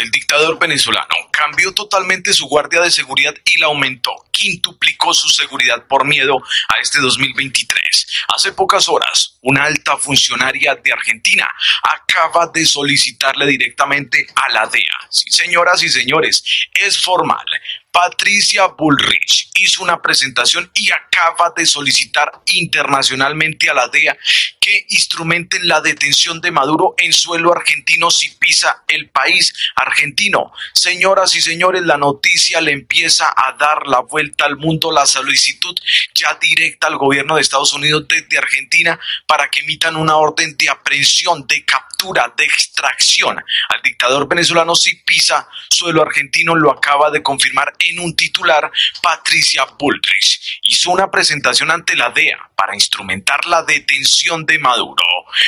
del dictador venezolano cambió totalmente su guardia de seguridad y la aumentó, quintuplicó su seguridad por miedo a este 2023. Hace pocas horas, una alta funcionaria de Argentina acaba de solicitarle directamente a la DEA. Sí, señoras y señores, es formal. Patricia Bullrich hizo una presentación y acaba de solicitar internacionalmente a la DEA que instrumenten la detención de Maduro en suelo argentino si pisa el país argentino. Señoras y señores, la noticia le empieza a dar la vuelta al mundo, la solicitud ya directa al gobierno de Estados Unidos desde Argentina para que emitan una orden de aprehensión, de captura, de extracción al dictador venezolano si pisa suelo argentino, lo acaba de confirmar en un titular, Patricia Bullrich hizo una presentación ante la DEA para instrumentar la detención de Maduro.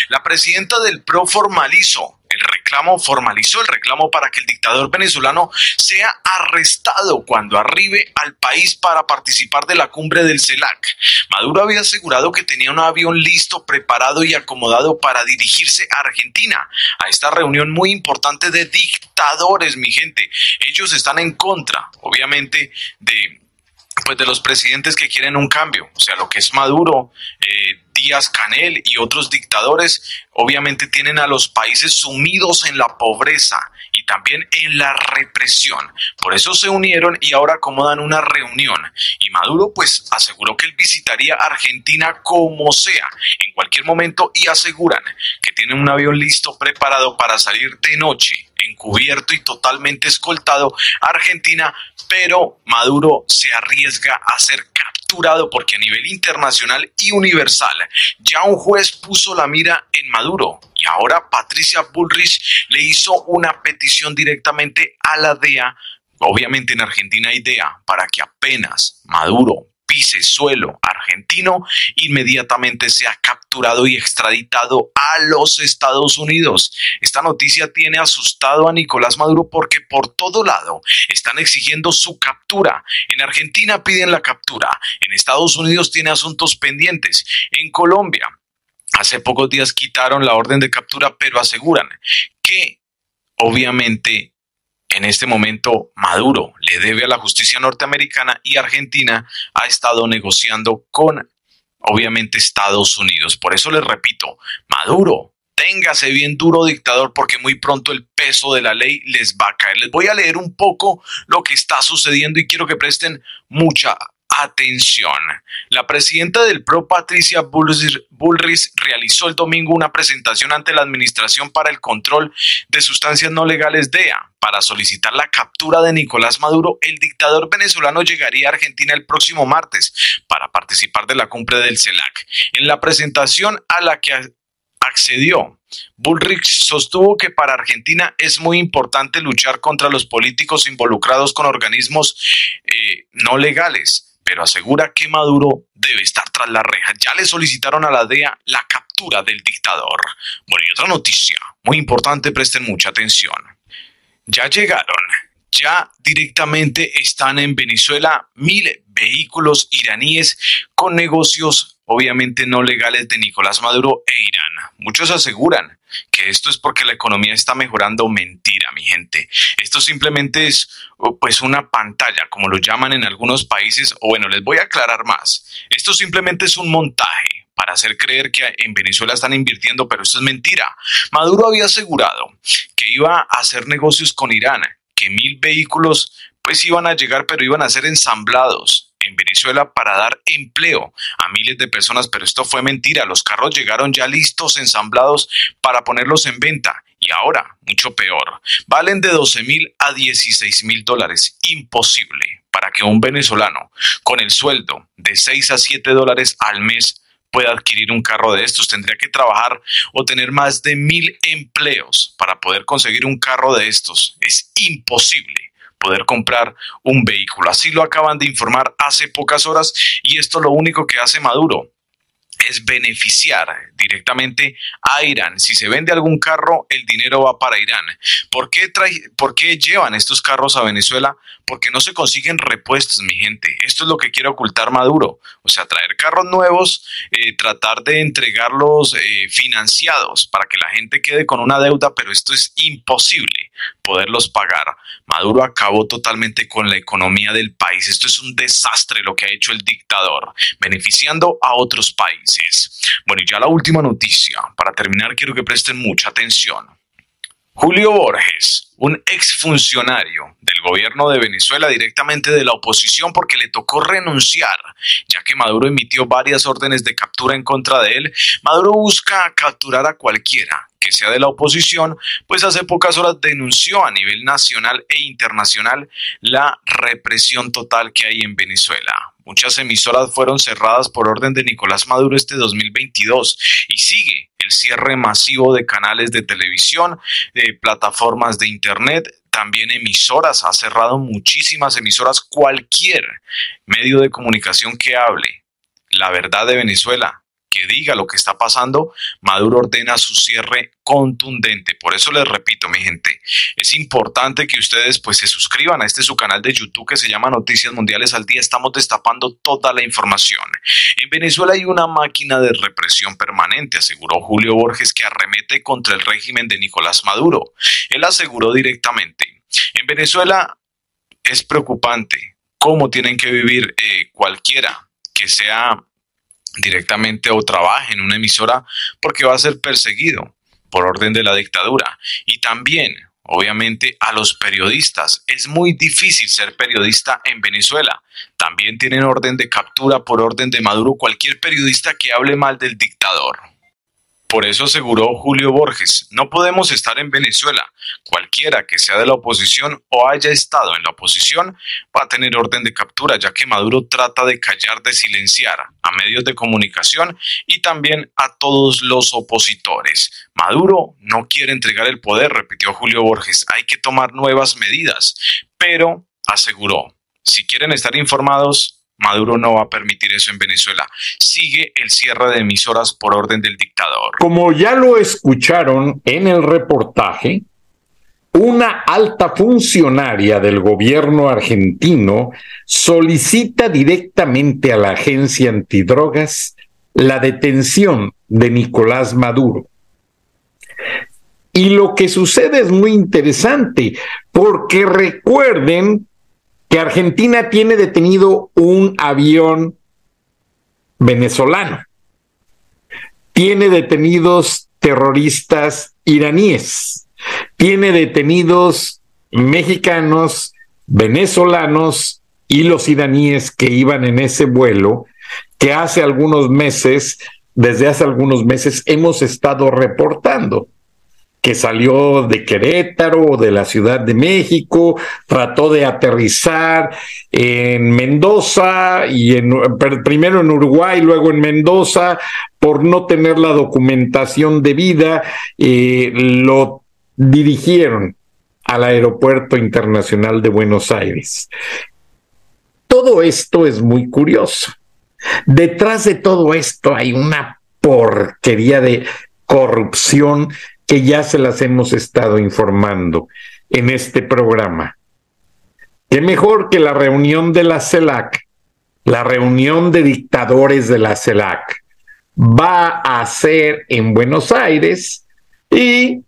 La presidenta del PRO formalizó el reclamo, formalizó el reclamo para que el dictador venezolano sea arrestado cuando arribe al país para participar de la cumbre del CELAC. Maduro había asegurado que tenía un avión listo, preparado y acomodado para dirigirse a Argentina, a esta reunión muy importante de dictadores, mi gente. Ellos están en contra, obviamente, de pues de los presidentes que quieren un cambio, o sea, lo que es Maduro, eh, Díaz Canel y otros dictadores, obviamente tienen a los países sumidos en la pobreza y también en la represión. Por eso se unieron y ahora acomodan una reunión. Y Maduro pues aseguró que él visitaría Argentina como sea, en cualquier momento, y aseguran que tienen un avión listo preparado para salir de noche encubierto y totalmente escoltado a Argentina, pero Maduro se arriesga a ser capturado porque a nivel internacional y universal ya un juez puso la mira en Maduro. Y ahora Patricia Bullrich le hizo una petición directamente a la DEA Obviamente en Argentina hay DEA para que apenas Maduro pise suelo argentino, inmediatamente sea capturado y extraditado a los Estados Unidos. Esta noticia tiene asustado a Nicolás Maduro porque por todo lado están exigiendo su captura. En Argentina piden la captura, en Estados Unidos tiene asuntos pendientes, en Colombia hace pocos días quitaron la orden de captura, pero aseguran que obviamente en este momento Maduro le debe a la justicia norteamericana y Argentina ha estado negociando con, obviamente, Estados Unidos. Por eso les repito, Maduro, téngase bien duro dictador porque muy pronto el peso de la ley les va a caer. Les voy a leer un poco lo que está sucediendo y quiero que presten mucha Atención. La presidenta del PRO, Patricia Bullrich, realizó el domingo una presentación ante la Administración para el Control de Sustancias No Legales DEA para solicitar la captura de Nicolás Maduro. El dictador venezolano llegaría a Argentina el próximo martes para participar de la cumbre del CELAC. En la presentación a la que accedió. Bullrich sostuvo que para Argentina es muy importante luchar contra los políticos involucrados con organismos eh, no legales pero asegura que Maduro debe estar tras la reja. Ya le solicitaron a la DEA la captura del dictador. Bueno, y otra noticia muy importante, presten mucha atención. Ya llegaron, ya directamente están en Venezuela mil vehículos iraníes con negocios obviamente no legales de Nicolás Maduro e Irán. Muchos aseguran que esto es porque la economía está mejorando. Mentira, mi gente. Esto simplemente es pues una pantalla, como lo llaman en algunos países, o bueno, les voy a aclarar más. Esto simplemente es un montaje para hacer creer que en Venezuela están invirtiendo, pero esto es mentira. Maduro había asegurado que iba a hacer negocios con Irán, que mil vehículos pues iban a llegar, pero iban a ser ensamblados en Venezuela para dar empleo a miles de personas, pero esto fue mentira. Los carros llegaron ya listos, ensamblados para ponerlos en venta. Y ahora, mucho peor, valen de 12 mil a 16 mil dólares. Imposible para que un venezolano con el sueldo de 6 a 7 dólares al mes pueda adquirir un carro de estos. Tendría que trabajar o tener más de mil empleos para poder conseguir un carro de estos. Es imposible poder comprar un vehículo. Así lo acaban de informar hace pocas horas y esto lo único que hace Maduro es beneficiar directamente a Irán. Si se vende algún carro, el dinero va para Irán. ¿Por qué, ¿Por qué llevan estos carros a Venezuela? Porque no se consiguen repuestos, mi gente. Esto es lo que quiere ocultar Maduro. O sea, traer carros nuevos, eh, tratar de entregarlos eh, financiados para que la gente quede con una deuda, pero esto es imposible poderlos pagar. Maduro acabó totalmente con la economía del país. Esto es un desastre lo que ha hecho el dictador, beneficiando a otros países. Bueno, y ya la última noticia. Para terminar, quiero que presten mucha atención. Julio Borges, un exfuncionario del gobierno de Venezuela directamente de la oposición porque le tocó renunciar, ya que Maduro emitió varias órdenes de captura en contra de él. Maduro busca capturar a cualquiera que sea de la oposición, pues hace pocas horas denunció a nivel nacional e internacional la represión total que hay en Venezuela. Muchas emisoras fueron cerradas por orden de Nicolás Maduro este 2022 y sigue el cierre masivo de canales de televisión, de plataformas de internet, también emisoras, ha cerrado muchísimas emisoras, cualquier medio de comunicación que hable la verdad de Venezuela, que diga lo que está pasando, Maduro ordena su cierre contundente. Por eso les repito, mi gente, es importante que ustedes pues se suscriban a este su canal de YouTube que se llama Noticias Mundiales al Día. Estamos destapando toda la información. En Venezuela hay una máquina de represión permanente, aseguró Julio Borges, que arremete contra el régimen de Nicolás Maduro. Él aseguró directamente, en Venezuela es preocupante cómo tienen que vivir eh, cualquiera que sea directamente o trabaje en una emisora porque va a ser perseguido por orden de la dictadura. Y también, obviamente, a los periodistas. Es muy difícil ser periodista en Venezuela. También tienen orden de captura por orden de Maduro cualquier periodista que hable mal del dictador. Por eso aseguró Julio Borges, no podemos estar en Venezuela. Cualquiera que sea de la oposición o haya estado en la oposición va a tener orden de captura, ya que Maduro trata de callar, de silenciar a medios de comunicación y también a todos los opositores. Maduro no quiere entregar el poder, repitió Julio Borges, hay que tomar nuevas medidas, pero aseguró, si quieren estar informados, Maduro no va a permitir eso en Venezuela. Sigue el cierre de emisoras por orden del dictador. Como ya lo escucharon en el reportaje, una alta funcionaria del gobierno argentino solicita directamente a la agencia antidrogas la detención de Nicolás Maduro. Y lo que sucede es muy interesante, porque recuerden que Argentina tiene detenido un avión venezolano, tiene detenidos terroristas iraníes, tiene detenidos mexicanos, venezolanos y los iraníes que iban en ese vuelo que hace algunos meses, desde hace algunos meses, hemos estado reportando que salió de Querétaro o de la Ciudad de México, trató de aterrizar en Mendoza y en, primero en Uruguay, luego en Mendoza, por no tener la documentación debida, eh, lo dirigieron al Aeropuerto Internacional de Buenos Aires. Todo esto es muy curioso. Detrás de todo esto hay una porquería de corrupción que ya se las hemos estado informando en este programa. Qué mejor que la reunión de la CELAC, la reunión de dictadores de la CELAC, va a ser en Buenos Aires y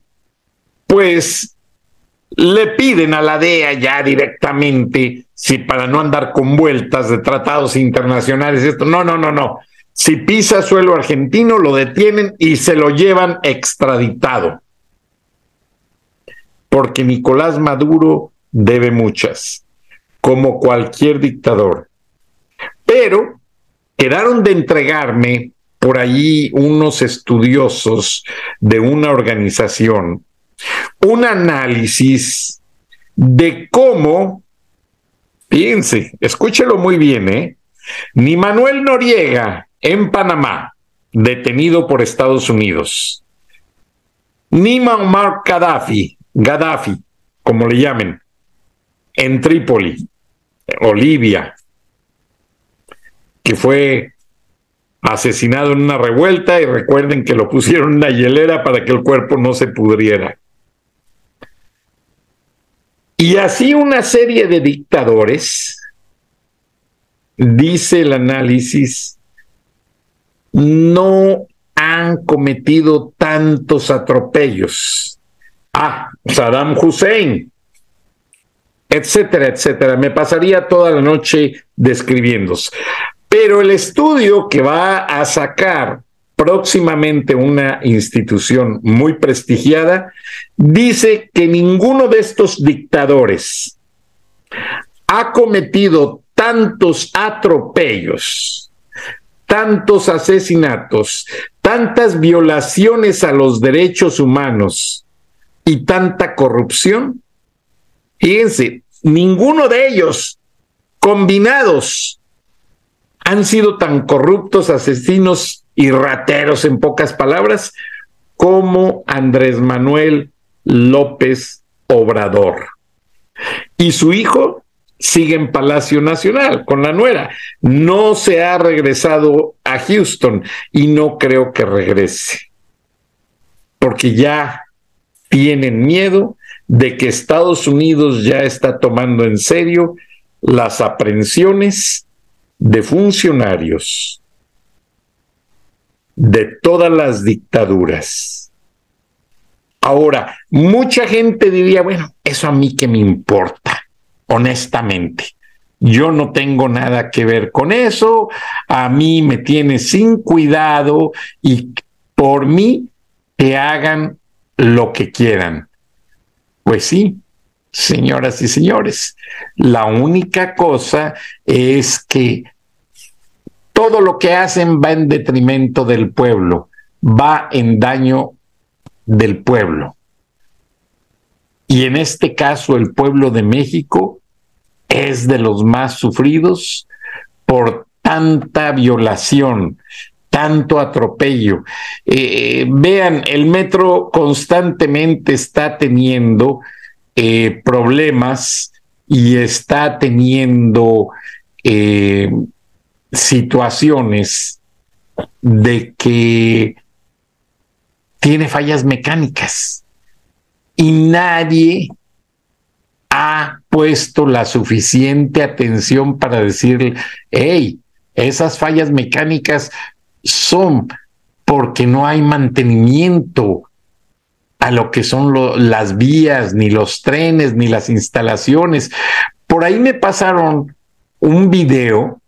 pues le piden a la DEA ya directamente, si para no andar con vueltas de tratados internacionales, esto, no, no, no, no, si pisa suelo argentino, lo detienen y se lo llevan extraditado. Porque Nicolás Maduro debe muchas, como cualquier dictador. Pero quedaron de entregarme por allí unos estudiosos de una organización un análisis de cómo, fíjense, escúchelo muy bien, ¿eh? Ni Manuel Noriega en Panamá, detenido por Estados Unidos, ni Muammar Gaddafi, Gaddafi, como le llamen, en Trípoli, o Libia, que fue asesinado en una revuelta y recuerden que lo pusieron en una hielera para que el cuerpo no se pudriera. Y así una serie de dictadores, dice el análisis, no han cometido tantos atropellos. Ah, Saddam Hussein, etcétera, etcétera. Me pasaría toda la noche describiéndose. Pero el estudio que va a sacar próximamente una institución muy prestigiada, dice que ninguno de estos dictadores ha cometido tantos atropellos, tantos asesinatos, tantas violaciones a los derechos humanos y tanta corrupción. Fíjense, ninguno de ellos combinados han sido tan corruptos, asesinos y rateros en pocas palabras, como Andrés Manuel López Obrador. Y su hijo sigue en Palacio Nacional con la nuera. No se ha regresado a Houston y no creo que regrese, porque ya tienen miedo de que Estados Unidos ya está tomando en serio las aprehensiones de funcionarios de todas las dictaduras. Ahora, mucha gente diría, bueno, eso a mí que me importa, honestamente. Yo no tengo nada que ver con eso, a mí me tiene sin cuidado y por mí que hagan lo que quieran. Pues sí, señoras y señores, la única cosa es que todo lo que hacen va en detrimento del pueblo, va en daño del pueblo. Y en este caso el pueblo de México es de los más sufridos por tanta violación, tanto atropello. Eh, vean, el metro constantemente está teniendo eh, problemas y está teniendo eh, situaciones de que tiene fallas mecánicas y nadie ha puesto la suficiente atención para decirle, hey, esas fallas mecánicas son porque no hay mantenimiento a lo que son las vías, ni los trenes, ni las instalaciones. Por ahí me pasaron un video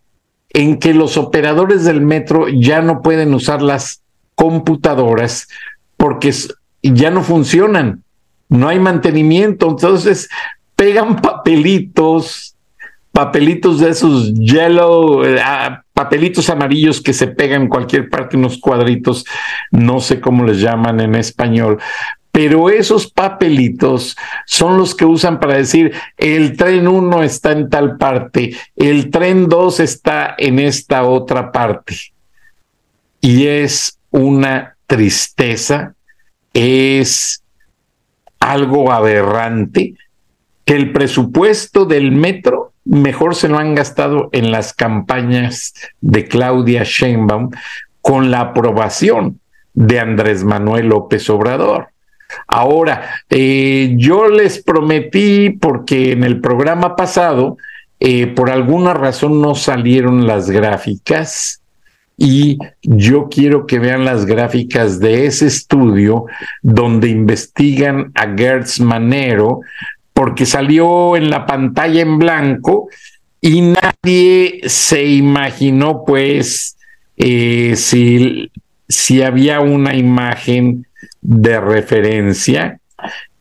en que los operadores del metro ya no pueden usar las computadoras porque ya no funcionan, no hay mantenimiento, entonces pegan papelitos, papelitos de esos yellow, eh, ah, papelitos amarillos que se pegan en cualquier parte, unos cuadritos, no sé cómo les llaman en español, pero esos papelitos son los que usan para decir el tren 1 está en tal parte, el tren 2 está en esta otra parte. Y es una tristeza, es algo aberrante que el presupuesto del metro mejor se lo han gastado en las campañas de Claudia Sheinbaum con la aprobación de Andrés Manuel López Obrador. Ahora, eh, yo les prometí, porque en el programa pasado, eh, por alguna razón no salieron las gráficas y yo quiero que vean las gráficas de ese estudio donde investigan a Gertz Manero, porque salió en la pantalla en blanco y nadie se imaginó pues eh, si, si había una imagen de referencia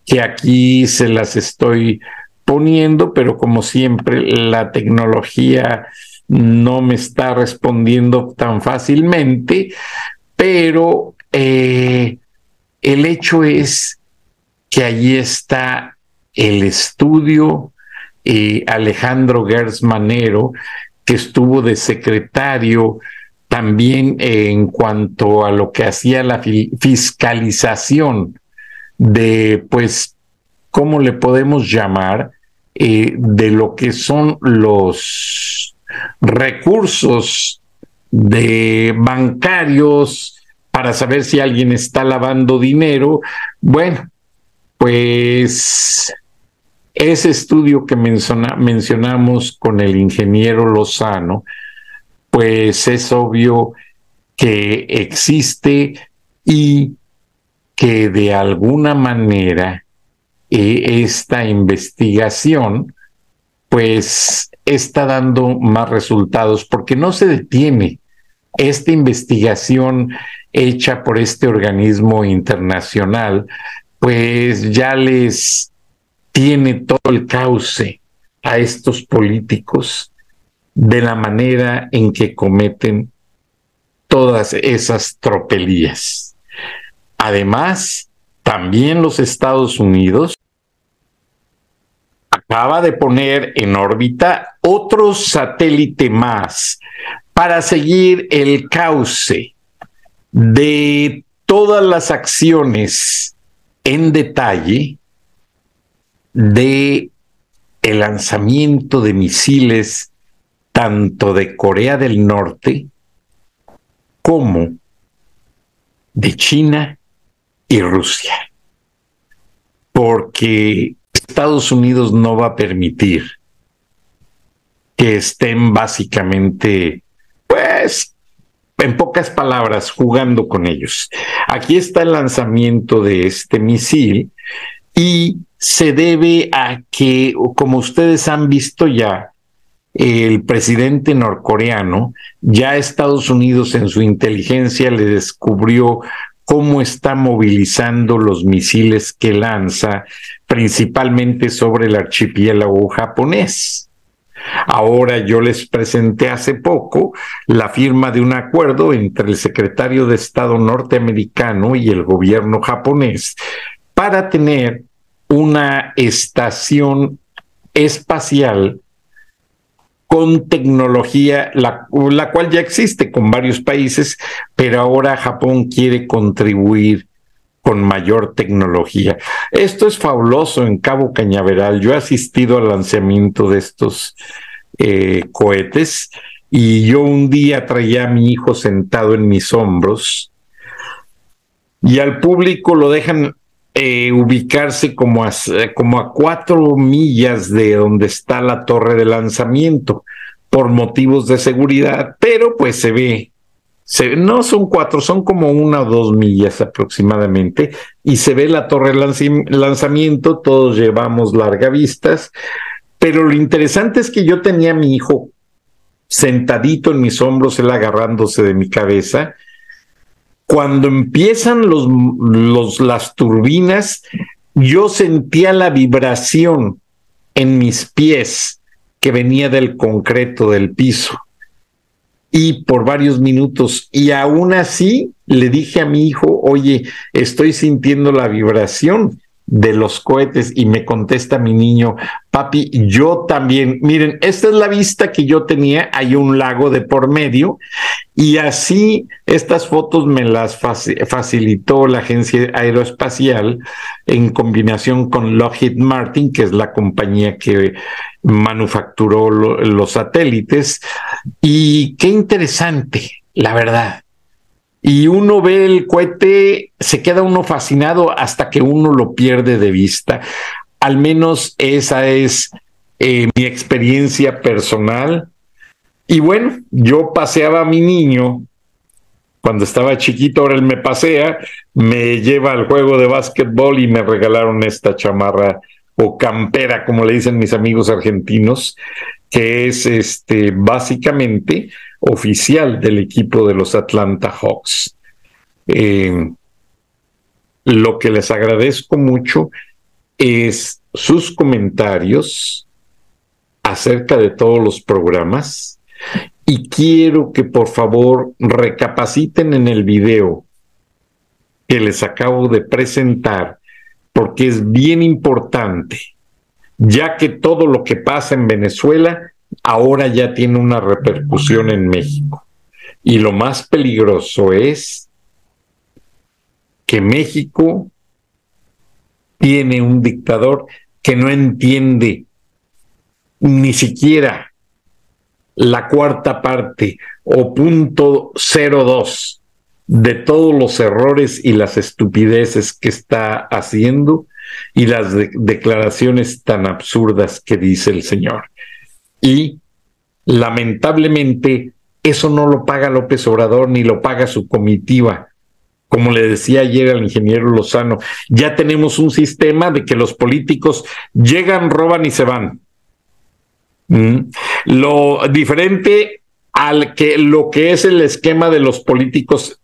que aquí se las estoy poniendo, pero como siempre la tecnología no me está respondiendo tan fácilmente, pero eh, el hecho es que allí está el estudio eh, Alejandro Gersmanero, que estuvo de secretario también en cuanto a lo que hacía la fiscalización de, pues, ¿cómo le podemos llamar? Eh, de lo que son los recursos de bancarios para saber si alguien está lavando dinero. Bueno, pues ese estudio que mencionamos con el ingeniero Lozano, pues es obvio que existe y que de alguna manera eh, esta investigación pues está dando más resultados porque no se detiene esta investigación hecha por este organismo internacional pues ya les tiene todo el cauce a estos políticos de la manera en que cometen todas esas tropelías. Además, también los Estados Unidos acaba de poner en órbita otro satélite más para seguir el cauce de todas las acciones en detalle de el lanzamiento de misiles tanto de Corea del Norte como de China y Rusia. Porque Estados Unidos no va a permitir que estén básicamente, pues, en pocas palabras, jugando con ellos. Aquí está el lanzamiento de este misil y se debe a que, como ustedes han visto ya, el presidente norcoreano, ya Estados Unidos en su inteligencia le descubrió cómo está movilizando los misiles que lanza, principalmente sobre el archipiélago japonés. Ahora yo les presenté hace poco la firma de un acuerdo entre el secretario de Estado norteamericano y el gobierno japonés para tener una estación espacial con tecnología, la, cual ya existe con varios países, pero ahora Japón quiere contribuir con mayor tecnología. Esto es fabuloso en Cabo Cañaveral. Yo he asistido al lanzamiento de estos eh, cohetes y yo un día traía a mi hijo sentado en mis hombros y al público lo dejan eh, ubicarse como a, como a cuatro millas de donde está la torre de lanzamiento por motivos de seguridad, pero pues se ve, no son cuatro, son como una o dos millas aproximadamente, y se ve la torre de lanzamiento, todos llevamos largavistas, pero lo interesante es que yo tenía a mi hijo sentadito en mis hombros, él agarrándose de mi cabeza, cuando empiezan los, las turbinas, yo sentía la vibración en mis pies que venía del concreto del piso. Y por varios minutos, y aún así le dije a mi hijo, oye, estoy sintiendo la vibración de los cohetes y me contesta mi niño, papi, yo también, miren, esta es la vista que yo tenía, hay un lago de por medio y así estas fotos me las facilitó la agencia aeroespacial en combinación con Lockheed Martin, que es la compañía que manufacturó los satélites. Y qué interesante, la verdad y uno ve el cohete, se queda uno fascinado hasta que uno lo pierde de vista. Al menos esa es eh, mi experiencia personal. Y bueno, yo paseaba a mi niño cuando estaba chiquito, ahora él me pasea, me lleva al juego de básquetbol y me regalaron esta chamarra o campera, como le dicen mis amigos argentinos, que es este básicamente oficial del equipo de los Atlanta Hawks. Eh, lo que les agradezco mucho es sus comentarios acerca de todos los programas Y quiero que por favor recapaciten en el video que les acabo de presentar, porque es bien importante, ya que todo lo que pasa en Venezuela ahora ya tiene una repercusión en México. Y lo más peligroso es que México tiene un dictador que no entiende ni siquiera la cuarta parte o punto dos de todos los errores y las estupideces que está haciendo y las declaraciones tan absurdas que dice el señor. Y lamentablemente eso no lo paga López Obrador ni lo paga su comitiva. Como le decía ayer al ingeniero Lozano, ya tenemos un sistema de que los políticos llegan, roban y se van. Mm. Lo diferente al que lo que es el esquema de los políticos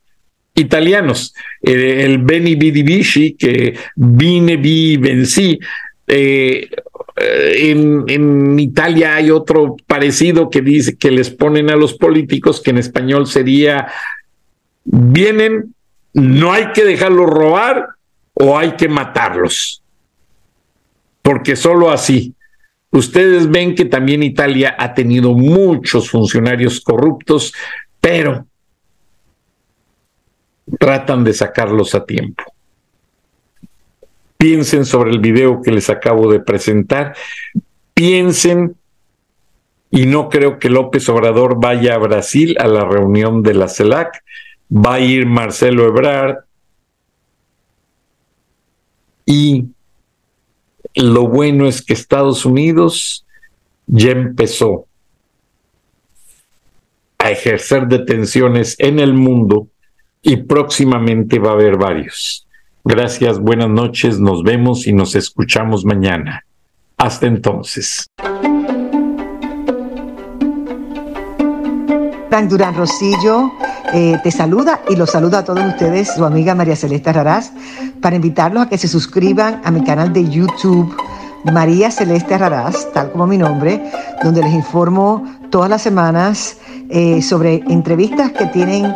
italianos, eh, el Beni Vidi Vici, que vine, vi, vencí. Eh, en, en, Italia hay otro parecido que dice que les ponen a los políticos, que en español sería, vienen, no hay que dejarlos robar o hay que matarlos, porque solo así. Ustedes ven que también Italia ha tenido muchos funcionarios corruptos, pero tratan de sacarlos a tiempo. Piensen sobre el video que les acabo de presentar, piensen, y no creo que López Obrador vaya a Brasil a la reunión de la CELAC, va a ir Marcelo Ebrard, y lo bueno es que Estados Unidos ya empezó a ejercer detenciones en el mundo y próximamente va a haber varios. Gracias, buenas noches, nos vemos y nos escuchamos mañana. Hasta entonces. Frank Durán Rosillo eh, te saluda y los saluda a todos ustedes, su amiga María Celeste Raraz, para invitarlos a que se suscriban a mi canal de YouTube María Celeste Raraz, tal como mi nombre, donde les informo todas las semanas eh, sobre entrevistas que tienen